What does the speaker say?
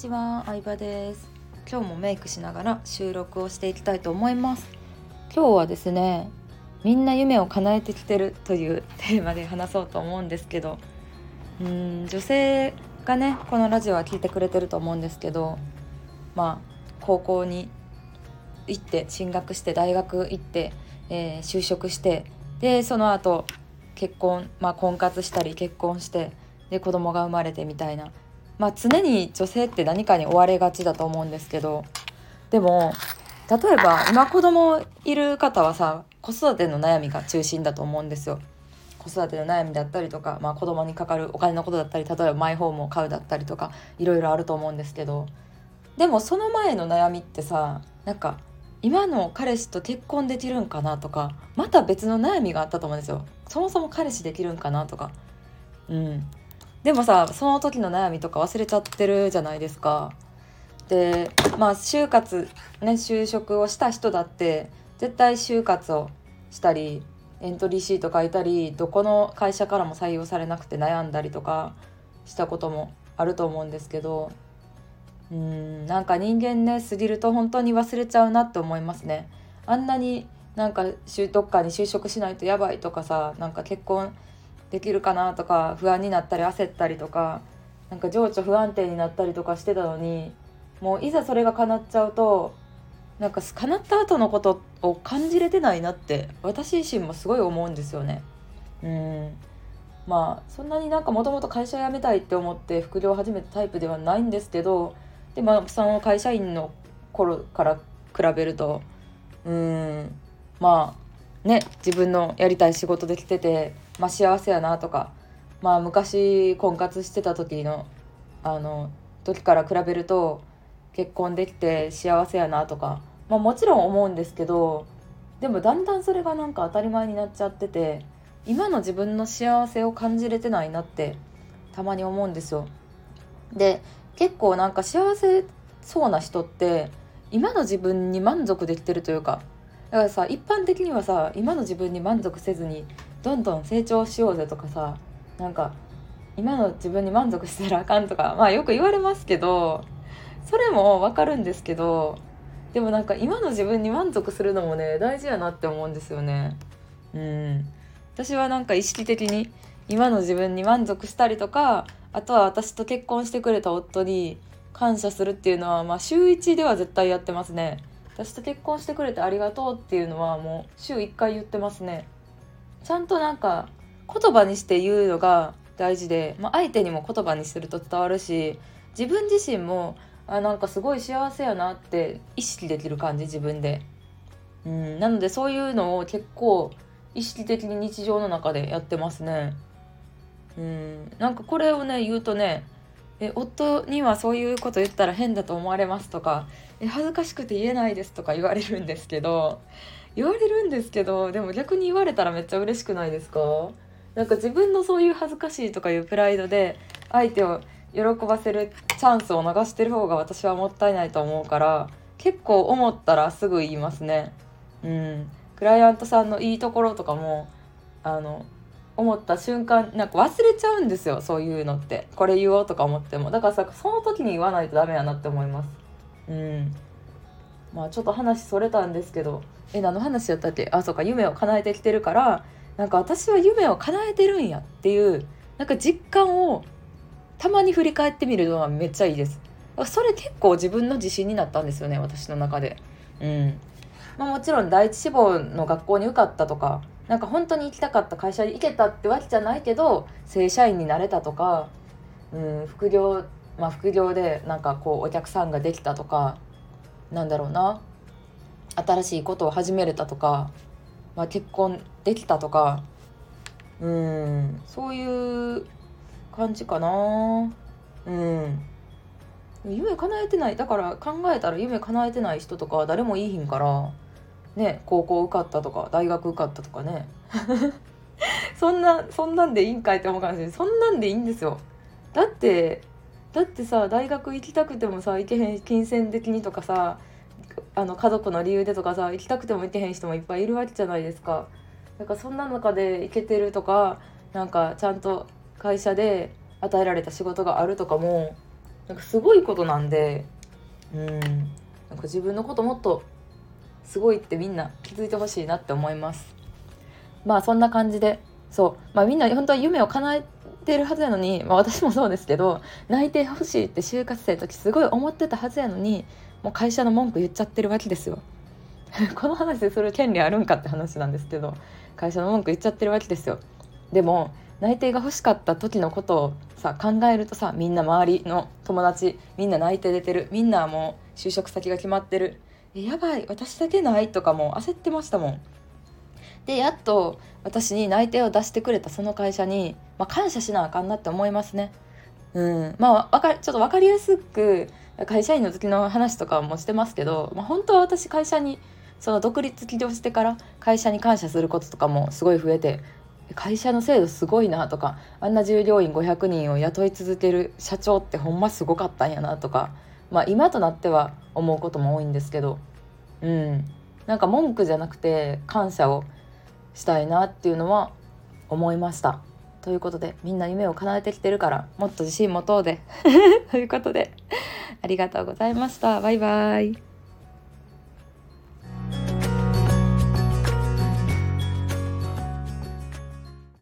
ちは、相葉です。今日もメイクしながら収録をしていきたいと思います。今日はですねみんな夢を叶えてきてるという テーマで話そうと思うんですけどうん女性がねこのラジオは聞いてくれてると思うんですけどまあ高校に行って進学して大学行って、えー、就職してでその後結婚、まあ、婚活したり結婚してで子供が生まれてみたいな。まあ、常に女性って何かに追われがちだと思うんですけどでも例えば今子供いる方はさ子育ての悩みが中心だと思うんですよ。子育ての悩みだったりとか、まあ、子供にかかるお金のことだったり例えばマイホームを買うだったりとかいろいろあると思うんですけどでもその前の悩みってさなんか今の彼氏と結婚できるんかなとかまた別の悩みがあったと思うんですよ。そもそも彼氏できるんかなとか。うん。でもさその時の悩みとか忘れちゃってるじゃないですか。でまあ就活ね就職をした人だって絶対就活をしたりエントリーシート書いたりどこの会社からも採用されなくて悩んだりとかしたこともあると思うんですけどうんなんか人間ね過ぎると本当に忘れちゃうなって思いますね。あんなになんかどっかに就職しないとやばいとかさなんか結婚できるかなとか不安になったり焦ったりとかなんか情緒不安定になったりとかしてたのにもういざそれが叶っちゃうとなんか叶った後のことを感じれてないなって私自身もすごい思うんですよね。うんまあそんなになんかもともと会社辞めたいって思って副業を始めたタイプではないんですけどでもその会社員の頃から比べるとうんまあね自分のやりたい仕事できててまあ、幸せやなとか、まあ、昔婚活してた時のあの時から比べると結婚できて幸せやなとか、まあ、もちろん思うんですけどでもだんだんそれがなんか当たり前になっちゃってて今の自分の幸せを感じれてないなってたまに思うんですよ。で結構なんか幸せそうな人って今の自分に満足できてるというかだからさ一般的にはさ今の自分に満足せずにどんどん成長しようぜとかさなんか今の自分に満足したらあかんとかまあよく言われますけどそれもわかるんですけどでもなんか今の自分に満足するのもね大事やなって思うんですよね。うん私はなんか意識的に今の自分に満足したりとかあとは私と結婚してくれた夫に感謝するっていうのは、まあ、週1では絶対やってますね私と結婚してくれてありがとうっていうのはもう週1回言ってますねちゃんとなんか言葉にして言うのが大事で、まあ、相手にも言葉にすると伝わるし自分自身もあなんかすごい幸せやなって意識できる感じ自分で。うん、なのでそういうのを結構意識的に日常の中でやってますね。うん、なんかこれをね言うとねえ夫にはそういうこと言ったら変だと思われますとかえ恥ずかしくて言えないですとか言われるんですけど言われるんですけどでも逆に言われたらめっちゃ嬉しくないですか？なんか自分のそういう恥ずかしいとかいうプライドで相手を喜ばせるチャンスを逃してる方が私はもったいないと思うから結構思ったらすぐ言いますね。うん、クライアントさんのいいところとかもあの思った瞬間なんか忘れちゃうんですよそういうのって。これ言おうとか思っても。だからさその時に言わないとダメやなって思います。うん。まあちょっと話それたんですけどえ何の話やったっけ？あそうか夢を叶えてきてるからなんか私は夢を叶えてるんやっていうなんか実感をたまに振り返ってみるのはめっちゃいいです。それ結構自分の自信になったんですよね私の中で。うん。まあ、もちろん第一志望の学校に受かったとかなんか本当に行きたかった会社に行けたってわけじゃないけど正社員になれたとか、うん、副業まあ副業でなんかこうお客さんができたとかなんだろうな新しいことを始めれたとか、まあ、結婚できたとかうんそういう感じかな。うん。夢叶えてない。だから考えたら夢叶えてない人とか誰もいいひんから。ね高校受かったとか大学受かったとかね。そんなそんなんでいいんかいって思うかもしれない。そんなんでいいんですよ。だってだってさ大学行きたくてもさ行けへん金銭的にとかさあの家族の理由でとかさ行きたくても行けへん人もいっぱいいるわけじゃないですか。だからそんな中で行けてるとかなんかちゃんと会社で与えられた仕事があるとかもなんかすごいことなんでうん。なんか自分のこともっとすごいってみんな気づいてほしいなって思います。まあそんな感じでそう、まあ、みんな本当は夢を叶えてるはずやのに、まあ、私もそうですけど泣いてほしいって就活生の時すごい思ってたはずやのにもう会社の文句言っちゃってるわけですよ。この話でする権利あるんかって話なんですけど会社の文句言っちゃってるわけですよ。でも内定が欲しかった時のことをさ考えるとさみんな周りの友達みんな内定出てるみんなもう就職先が決まってる。えやばい私だけない？とかも焦ってましたもん。でやっと私に内定を出してくれたその会社に、まあ、感謝しなあかんなって思いますね。うん。まあかちょっと分かりやすく会社員の時の話とかもしてますけど、まあ、本当は私会社にその独立起業してから会社に感謝することとかもすごい増えて会社の制度すごいなとかあんな従業員500人を雇い続ける社長ってほんますごかったんやなとか、まあ、今となっては思うことも多いんですけどうんなんか文句じゃなくて感謝をしたいなっていうのは思いました。ということでみんな夢を叶えてきてるからもっと自信持とうで ということでありがとうございました。バイバイ。